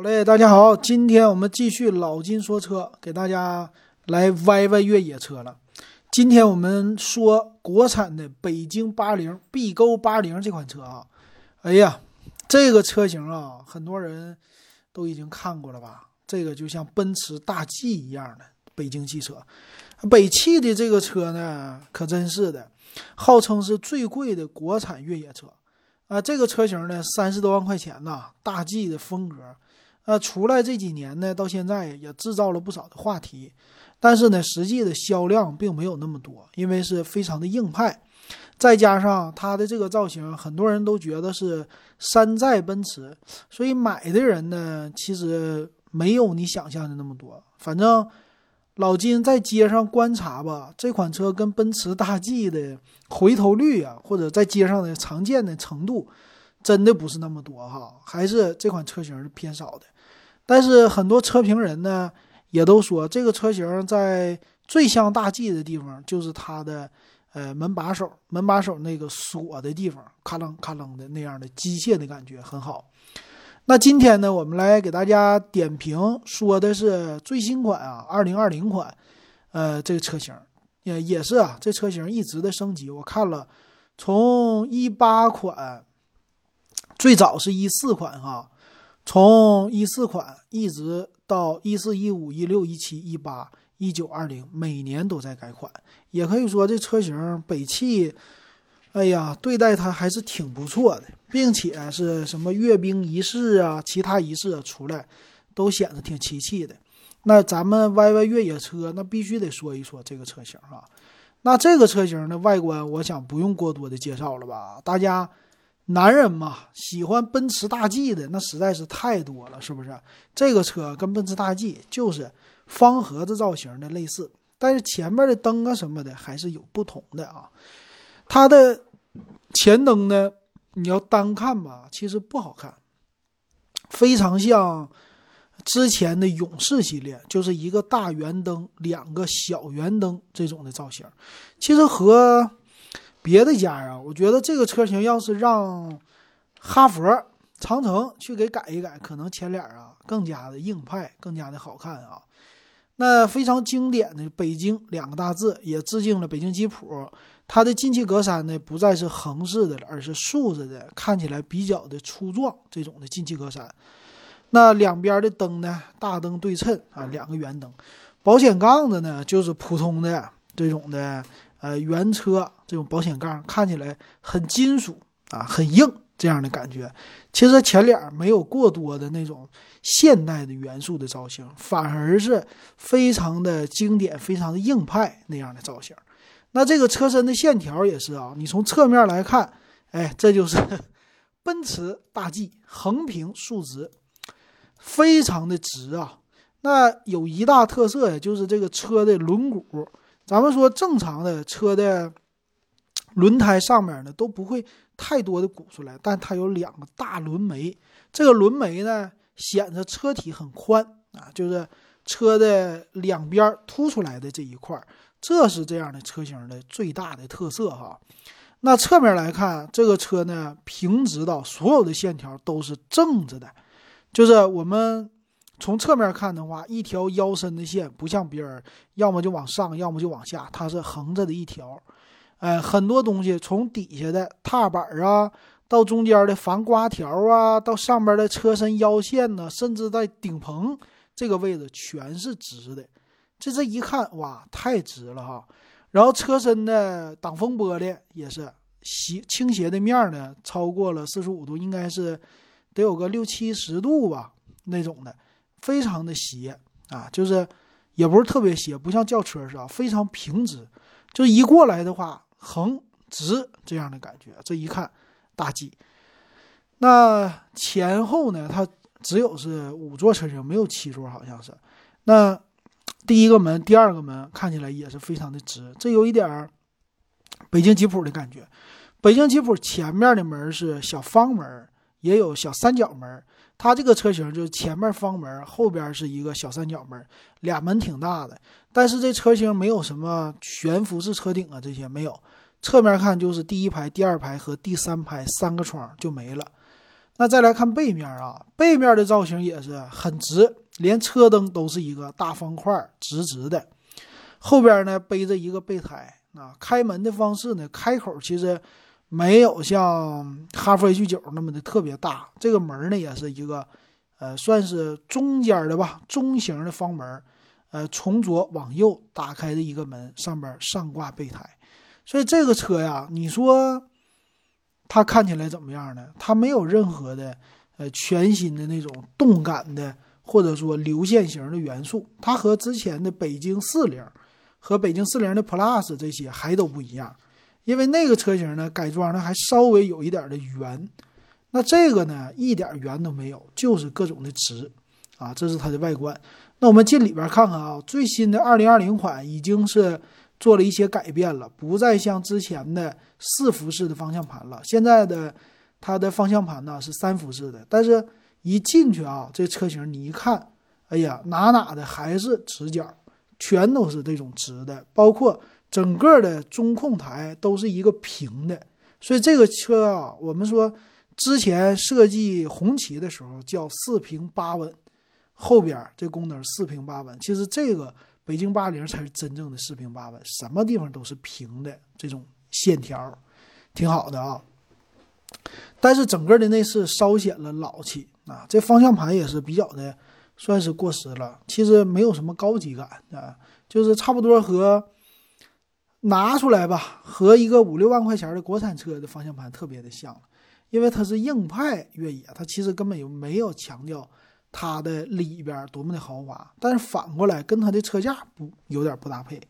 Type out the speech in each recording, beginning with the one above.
好嘞，大家好，今天我们继续老金说车，给大家来歪歪越野车了。今天我们说国产的北京八零 B 勾八零这款车啊，哎呀，这个车型啊，很多人都已经看过了吧？这个就像奔驰大 G 一样的北京汽车，北汽的这个车呢，可真是的，号称是最贵的国产越野车。啊，这个车型呢，三十多万块钱呐，大 G 的风格，呃，出来这几年呢，到现在也制造了不少的话题，但是呢，实际的销量并没有那么多，因为是非常的硬派，再加上它的这个造型，很多人都觉得是山寨奔驰，所以买的人呢，其实没有你想象的那么多，反正。老金在街上观察吧，这款车跟奔驰大 G 的回头率啊，或者在街上的常见的程度，真的不是那么多哈，还是这款车型是偏少的。但是很多车评人呢，也都说这个车型在最像大 G 的地方，就是它的呃门把手，门把手那个锁的地方，咔楞咔楞的那样的机械的感觉很好。那今天呢，我们来给大家点评，说的是最新款啊，二零二零款，呃，这个车型也也是啊，这车型一直的升级。我看了，从一八款，最早是一四款哈，从一四款一直到一四、一五、一六、一七、一八、一九、二零，每年都在改款。也可以说，这车型北汽。哎呀，对待它还是挺不错的，并且是什么阅兵仪式啊，其他仪式啊出来，都显得挺齐气的。那咱们 Y Y 越野车，那必须得说一说这个车型啊。那这个车型的外观，我想不用过多的介绍了吧？大家男人嘛，喜欢奔驰大 G 的那实在是太多了，是不是？这个车跟奔驰大 G 就是方盒子造型的类似，但是前面的灯啊什么的还是有不同的啊。它的前灯呢，你要单看吧，其实不好看，非常像之前的勇士系列，就是一个大圆灯，两个小圆灯这种的造型。其实和别的家啊，我觉得这个车型要是让哈佛、长城去给改一改，可能前脸啊更加的硬派，更加的好看啊。那非常经典的北京两个大字，也致敬了北京吉普。它的进气格栅呢，不再是横式的了，而是竖着的，看起来比较的粗壮。这种的进气格栅，那两边的灯呢，大灯对称啊，两个圆灯。保险杠子呢，就是普通的这种的，呃，原车这种保险杠，看起来很金属啊，很硬这样的感觉。其实前脸没有过多的那种现代的元素的造型，反而是非常的经典，非常的硬派那样的造型。那这个车身的线条也是啊，你从侧面来看，哎，这就是 奔驰大 G 横平竖直，非常的直啊。那有一大特色呀，就是这个车的轮毂。咱们说正常的车的轮胎上面呢都不会太多的鼓出来，但它有两个大轮眉，这个轮眉呢显得车体很宽啊，就是车的两边凸出来的这一块。这是这样的车型的最大的特色哈。那侧面来看，这个车呢平直到，所有的线条都是正着的。就是我们从侧面看的话，一条腰身的线不像别人，要么就往上，要么就往下，它是横着的一条。哎，很多东西从底下的踏板啊，到中间的防刮条啊，到上边的车身腰线呢，甚至在顶棚这个位置全是直的。这这一看哇，太直了哈！然后车身的挡风玻璃也是斜倾斜的面呢，超过了四十五度，应该是得有个六七十度吧那种的，非常的斜啊，就是也不是特别斜，不像轿车似的，非常平直，就一过来的话横直这样的感觉。这一看大 G，那前后呢，它只有是五座车型，没有七座，好像是那。第一个门，第二个门看起来也是非常的直，这有一点儿北京吉普的感觉。北京吉普前面的门是小方门，也有小三角门。它这个车型就是前面方门，后边是一个小三角门，俩门挺大的。但是这车型没有什么悬浮式车顶啊，这些没有。侧面看就是第一排、第二排和第三排三个窗就没了。那再来看背面啊，背面的造型也是很直，连车灯都是一个大方块，直直的。后边呢背着一个备胎啊，开门的方式呢，开口其实没有像哈弗 H 九那么的特别大，这个门呢也是一个呃算是中间的吧，中型的方门，呃从左往右打开的一个门，上边上挂备胎，所以这个车呀，你说。它看起来怎么样呢？它没有任何的，呃，全新的那种动感的，或者说流线型的元素。它和之前的北京四零和北京四零的 Plus 这些还都不一样，因为那个车型呢改装的还稍微有一点的圆，那这个呢一点圆都没有，就是各种的直啊，这是它的外观。那我们进里边看看啊，最新的二零二零款已经是。做了一些改变了，不再像之前的四辐式的方向盘了。现在的它的方向盘呢是三辐式的，但是一进去啊，这车型你一看，哎呀，哪哪的还是直角，全都是这种直的，包括整个的中控台都是一个平的。所以这个车啊，我们说之前设计红旗的时候叫四平八稳，后边这功能四平八稳，其实这个。北京八零才是真正的四平八稳，什么地方都是平的，这种线条挺好的啊。但是整个的内饰稍显了老气啊，这方向盘也是比较的算是过时了。其实没有什么高级感啊，就是差不多和拿出来吧，和一个五六万块钱的国产车的方向盘特别的像了，因为它是硬派越野，它其实根本就没有强调。它的里边多么的豪华，但是反过来跟它的车架不有点不搭配。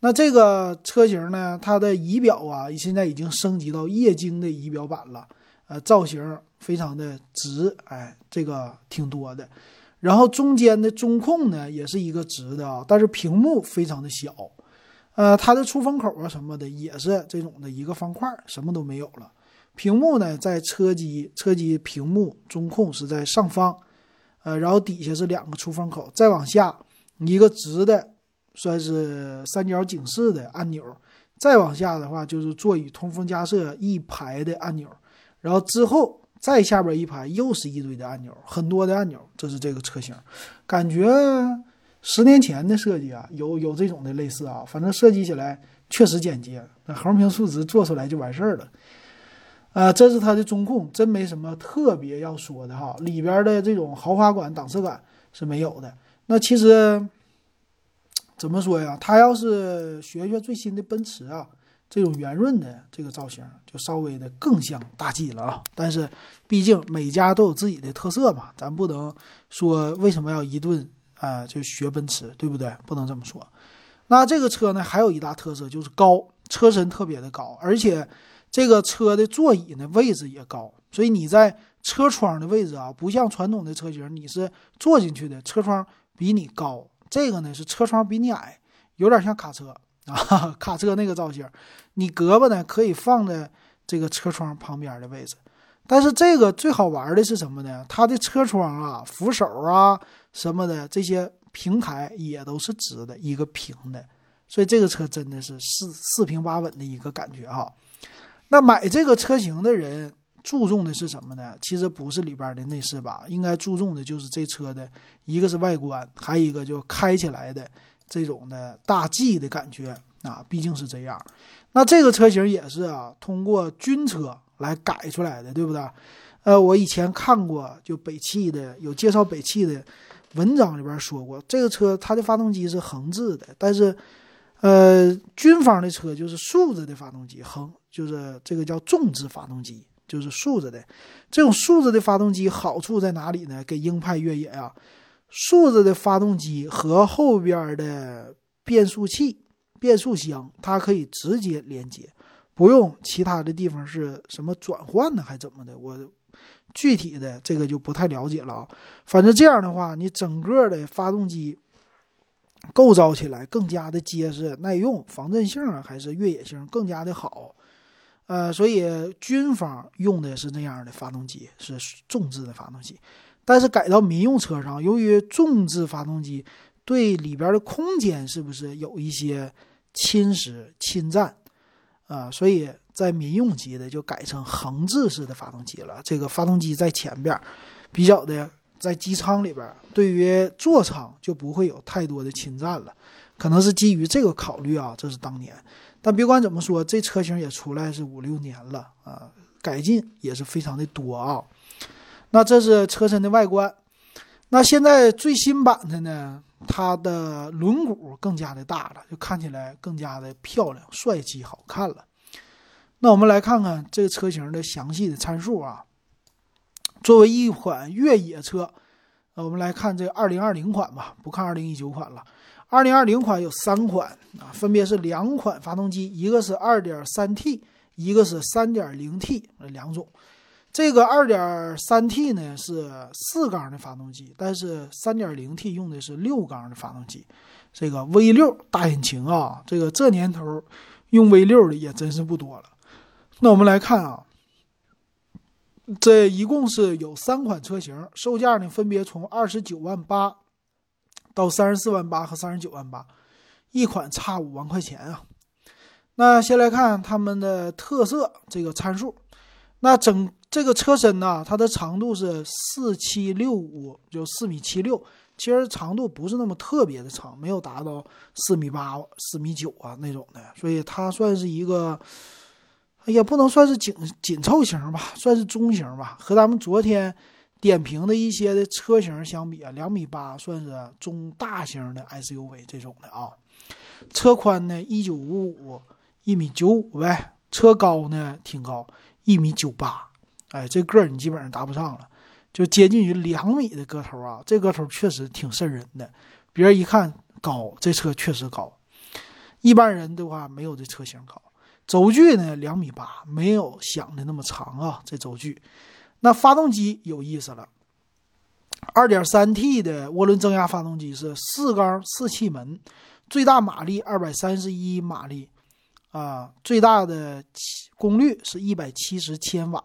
那这个车型呢，它的仪表啊，现在已经升级到液晶的仪表板了，呃，造型非常的直，哎，这个挺多的。然后中间的中控呢，也是一个直的啊，但是屏幕非常的小，呃，它的出风口啊什么的也是这种的一个方块，什么都没有了。屏幕呢，在车机车机屏幕中控是在上方。呃，然后底下是两个出风口，再往下一个直的，算是三角警示的按钮，再往下的话就是座椅通风加热一排的按钮，然后之后再下边一排又是一堆的按钮，很多的按钮，这是这个车型，感觉十年前的设计啊，有有这种的类似啊，反正设计起来确实简洁，那横屏竖直做出来就完事儿了。呃，这是它的中控，真没什么特别要说的哈。里边的这种豪华感、档次感是没有的。那其实怎么说呀？它要是学学最新的奔驰啊，这种圆润的这个造型，就稍微的更像大 G 了啊。但是毕竟每家都有自己的特色嘛，咱不能说为什么要一顿啊就学奔驰，对不对？不能这么说。那这个车呢，还有一大特色就是高，车身特别的高，而且。这个车的座椅呢位置也高，所以你在车窗的位置啊，不像传统的车型，你是坐进去的，车窗比你高。这个呢是车窗比你矮，有点像卡车啊，卡车那个造型。你胳膊呢可以放在这个车窗旁边的位置，但是这个最好玩的是什么呢？它的车窗啊、扶手啊什么的这些平台也都是直的，一个平的，所以这个车真的是四四平八稳的一个感觉哈。那买这个车型的人注重的是什么呢？其实不是里边的内饰吧，应该注重的就是这车的一个是外观，还有一个就开起来的这种的大 G 的感觉啊，毕竟是这样。那这个车型也是啊，通过军车来改出来的，对不对？呃，我以前看过就北汽的有介绍北汽的文章里边说过，这个车它的发动机是横置的，但是呃，军方的车就是竖着的发动机横。就是这个叫纵置发动机，就是竖着的。这种竖着的发动机好处在哪里呢？给硬派越野啊，竖着的发动机和后边的变速器、变速箱，它可以直接连接，不用其他的地方是什么转换呢，还怎么的？我具体的这个就不太了解了啊。反正这样的话，你整个的发动机构造起来更加的结实、耐用，防震性啊还是越野性更加的好。呃，所以军方用的是那样的发动机，是重置的发动机。但是改到民用车上，由于重置发动机对里边的空间是不是有一些侵蚀、侵占啊？所以在民用级的就改成横置式的发动机了。这个发动机在前边，比较的在机舱里边，对于座舱就不会有太多的侵占了。可能是基于这个考虑啊，这是当年。但别管怎么说，这车型也出来是五六年了啊，改进也是非常的多啊。那这是车身的外观。那现在最新版的呢，它的轮毂更加的大了，就看起来更加的漂亮、帅气、好看了。那我们来看看这个车型的详细的参数啊。作为一款越野车，呃，我们来看这个2020款吧，不看2019款了。2020款有三款啊，分别是两款发动机，一个是 2.3T，一个是 3.0T，两种。这个 2.3T 呢是四缸的发动机，但是 3.0T 用的是六缸的发动机。这个 V6 大引擎啊，这个这年头用 V6 的也真是不多了。那我们来看啊，这一共是有三款车型，售价呢分别从二十九万八到三十四万八和三十九万八，一款差五万块钱啊。那先来看它们的特色这个参数，那整。这个车身呢，它的长度是四七六五，就四米七六，其实长度不是那么特别的长，没有达到四米八、四米九啊那种的，所以它算是一个，也不能算是紧紧凑型吧，算是中型吧。和咱们昨天点评的一些的车型相比啊，两米八算是中大型的 SUV 这种的啊。车宽呢一九五五，一米九五呗。车高呢挺高，一米九八。哎，这个儿你基本上达不上了，就接近于两米的个头啊！这个头确实挺瘆人的，别人一看高，这车确实高。一般人的话没有这车型高。轴距呢两米八，没有想的那么长啊。这轴距，那发动机有意思了，二点三 T 的涡轮增压发动机是四缸四气门，最大马力二百三十一马力啊，最大的功率是一百七十千瓦。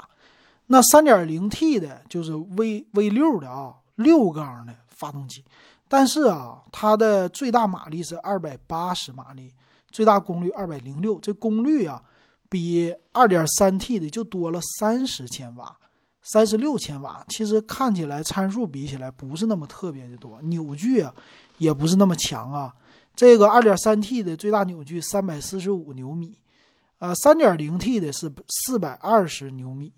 那 3.0T 的就是 V V 六的啊，六缸的发动机，但是啊，它的最大马力是280马力，最大功率206，这功率啊，比 2.3T 的就多了30千瓦，36千瓦。其实看起来参数比起来不是那么特别的多，扭矩啊也不是那么强啊。这个 2.3T 的最大扭矩345牛米，呃，3.0T 的是420牛米。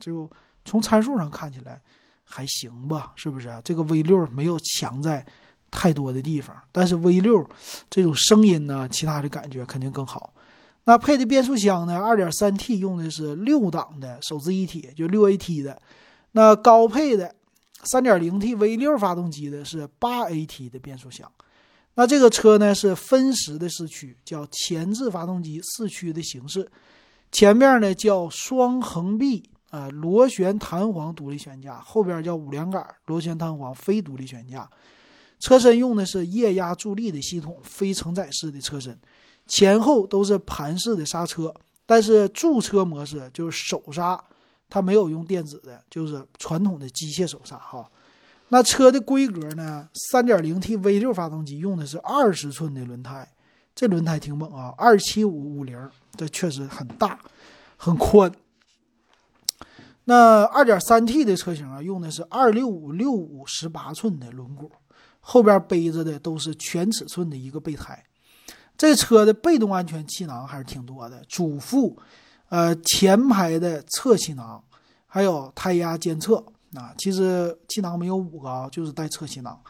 就从参数上看起来还行吧，是不是啊？这个 V 六没有强在太多的地方，但是 V 六这种声音呢，其他的感觉肯定更好。那配的变速箱呢？2.3T 用的是六档的手自一体，就六 AT 的。那高配的 3.0T V 六发动机的是八 AT 的变速箱。那这个车呢是分时的四驱，叫前置发动机四驱的形式。前面呢叫双横臂。呃，螺旋弹簧独立悬架后边叫五连杆螺旋弹簧非独立悬架，车身用的是液压助力的系统，非承载式的车身，前后都是盘式的刹车，但是驻车模式就是手刹，它没有用电子的，就是传统的机械手刹哈。那车的规格呢三点零 T V 六发动机用的是二十寸的轮胎，这轮胎挺猛啊，二七五五零，这确实很大，很宽。那二点三 T 的车型啊，用的是二六五六五十八寸的轮毂，后边背着的都是全尺寸的一个备胎。这车的被动安全气囊还是挺多的，主副、呃前排的侧气囊，还有胎压监测啊。其实气囊没有五个啊，就是带侧气囊，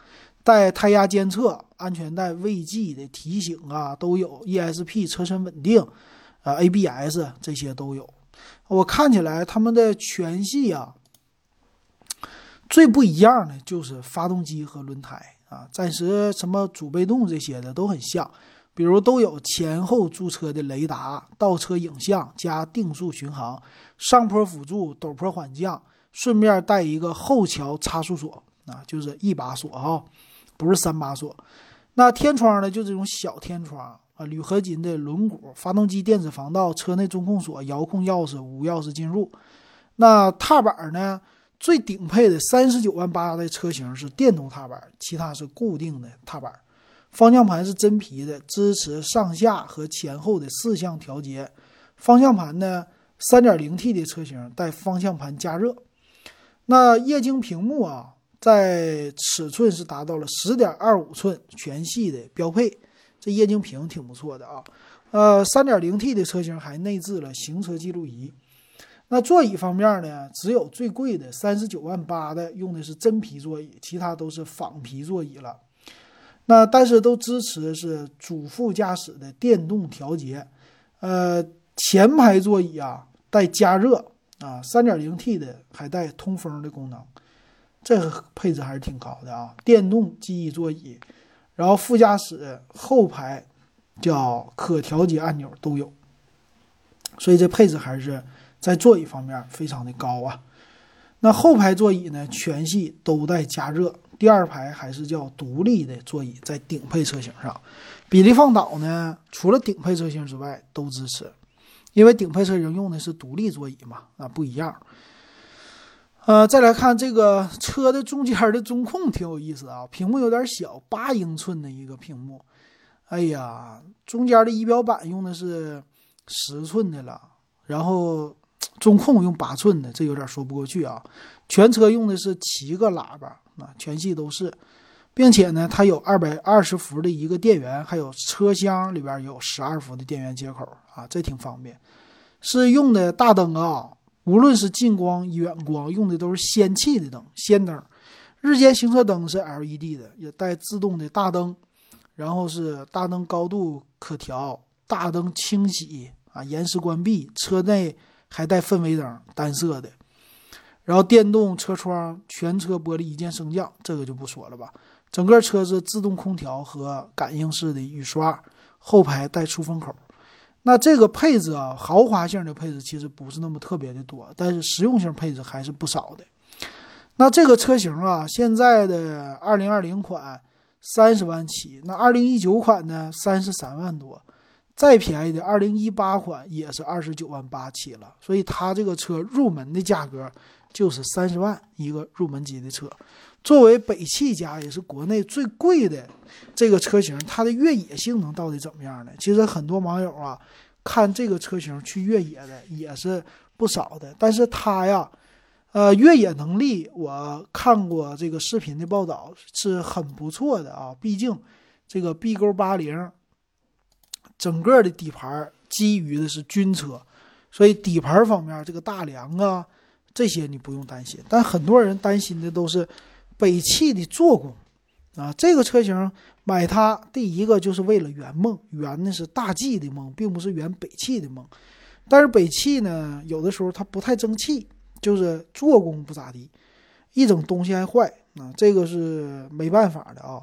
带胎压监测、安全带未系的提醒啊都有，ESP 车身稳定，啊 ABS 这些都有。我看起来他们的全系啊，最不一样的就是发动机和轮胎啊。暂时什么主被动这些的都很像，比如都有前后驻车的雷达、倒车影像加定速巡航、上坡辅助、陡坡缓降，顺便带一个后桥差速锁啊，就是一把锁哈，不是三把锁。那天窗呢，就这种小天窗。啊，铝合金的轮毂，发动机电子防盗，车内中控锁，遥控钥匙，无钥匙进入。那踏板呢？最顶配的三十九万八的车型是电动踏板，其他是固定的踏板。方向盘是真皮的，支持上下和前后的四项调节。方向盘呢，3.0T 的车型带方向盘加热。那液晶屏幕啊，在尺寸是达到了10.25寸全系的标配，这液晶屏挺不错的啊。呃，3.0T 的车型还内置了行车记录仪。那座椅方面呢，只有最贵的39万八的用的是真皮座椅，其他都是仿皮座椅了。那但是都支持是主副驾驶的电动调节。呃，前排座椅啊带加热啊，3.0T 的还带通风的功能，这个配置还是挺高的啊。电动记忆座椅，然后副驾驶后排叫可调节按钮都有，所以这配置还是。在座椅方面非常的高啊，那后排座椅呢全系都带加热，第二排还是叫独立的座椅，在顶配车型上，比例放倒呢除了顶配车型之外都支持，因为顶配车型用的是独立座椅嘛，啊不一样。呃，再来看这个车的中间的中控挺有意思啊，屏幕有点小，八英寸的一个屏幕，哎呀，中间的仪表板用的是十寸的了，然后。中控用八寸的，这有点说不过去啊。全车用的是七个喇叭，啊，全系都是，并且呢，它有二百二十伏的一个电源，还有车厢里边有十二伏的电源接口啊，这挺方便。是用的大灯啊，无论是近光、远光，用的都是氙气的灯，氙灯。日间行车灯是 LED 的，也带自动的大灯，然后是大灯高度可调，大灯清洗啊，延时关闭，车内。还带氛围灯，单色的，然后电动车窗，全车玻璃一键升降，这个就不说了吧。整个车子自动空调和感应式的雨刷，后排带出风口。那这个配置啊，豪华性的配置其实不是那么特别的多，但是实用性配置还是不少的。那这个车型啊，现在的二零二零款三十万起，那二零一九款呢三十三万多。再便宜的，二零一八款也是二十九万八起了，所以它这个车入门的价格就是三十万一个入门级的车。作为北汽家也是国内最贵的这个车型，它的越野性能到底怎么样呢？其实很多网友啊，看这个车型去越野的也是不少的，但是它呀，呃，越野能力我看过这个视频的报道是很不错的啊，毕竟这个 B 勾八零。整个的底盘基于的是军车，所以底盘方面这个大梁啊这些你不用担心。但很多人担心的都是北汽的做工啊，这个车型买它第一个就是为了圆梦，圆的是大 G 的梦，并不是圆北汽的梦。但是北汽呢，有的时候它不太争气，就是做工不咋地，一整东西还坏啊，这个是没办法的啊。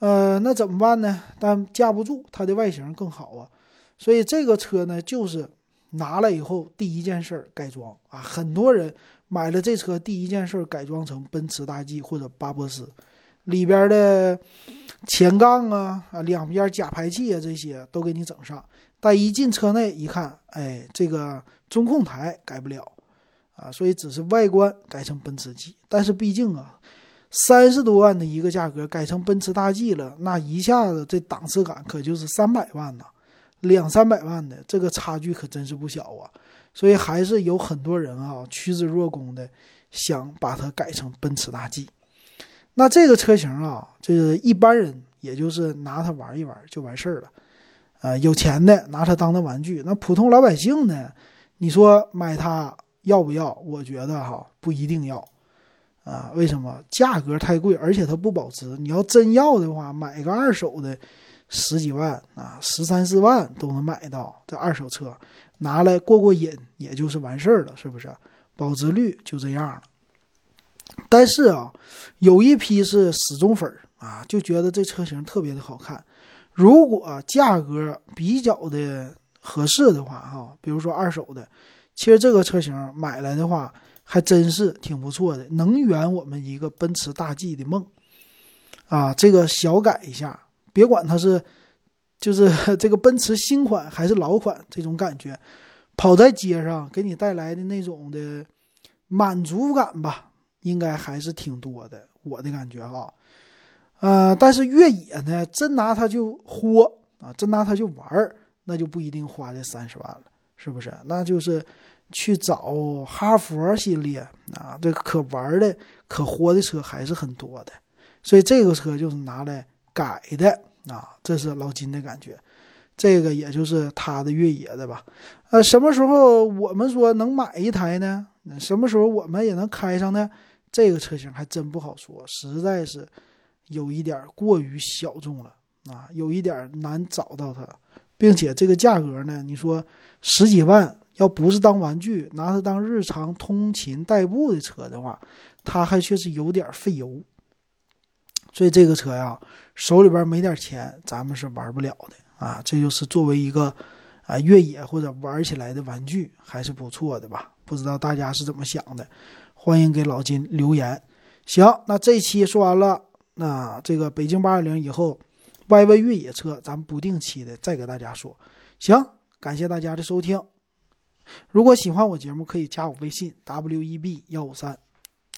呃，那怎么办呢？但架不住它的外形更好啊，所以这个车呢，就是拿了以后第一件事改装啊。很多人买了这车，第一件事改装成奔驰大 G 或者巴博斯，里边的前杠啊、啊两边假排气啊这些都给你整上。但一进车内一看，哎，这个中控台改不了啊，所以只是外观改成奔驰 G。但是毕竟啊。三十多万的一个价格改成奔驰大 G 了，那一下子这档次感可就是三百万呐，两三百万的这个差距可真是不小啊！所以还是有很多人啊趋之若鹜的想把它改成奔驰大 G。那这个车型啊，这个一般人也就是拿它玩一玩就完事儿了，呃，有钱的拿它当个玩具，那普通老百姓呢，你说买它要不要？我觉得哈不一定要。啊，为什么价格太贵，而且它不保值？你要真要的话，买个二手的，十几万啊，十三四万都能买到。这二手车拿来过过瘾，也就是完事儿了，是不是？保值率就这样了。但是啊，有一批是死忠粉啊，就觉得这车型特别的好看。如果价格比较的合适的话，哈，比如说二手的，其实这个车型买来的话。还真是挺不错的，能圆我们一个奔驰大 G 的梦啊！这个小改一下，别管它是就是 这个奔驰新款还是老款，这种感觉跑在街上给你带来的那种的满足感吧，应该还是挺多的。我的感觉哈，呃，但是越野呢，真拿它就豁啊，真拿它就玩儿，那就不一定花这三十万了，是不是？那就是去找哈佛系列啊，这可玩的、可活的车还是很多的。所以这个车就是拿来改的啊，这是老金的感觉。这个也就是他的越野的吧？呃，什么时候我们说能买一台呢？什么时候我们也能开上呢？这个车型还真不好说，实在是有一点过于小众了啊，有一点难找到它，并且这个价格呢，你说十几万，要不是当玩具，拿它当日常通勤代步的车的话，它还确实有点费油。所以这个车呀，手里边没点钱，咱们是玩不了的啊。这就是作为一个啊越野或者玩起来的玩具，还是不错的吧？不知道大家是怎么想的？欢迎给老金留言。行，那这期说完了。那这个北京八二零以后，YY 越野车，咱们不定期的再给大家说。行，感谢大家的收听。如果喜欢我节目，可以加我微信 w e b 幺五三。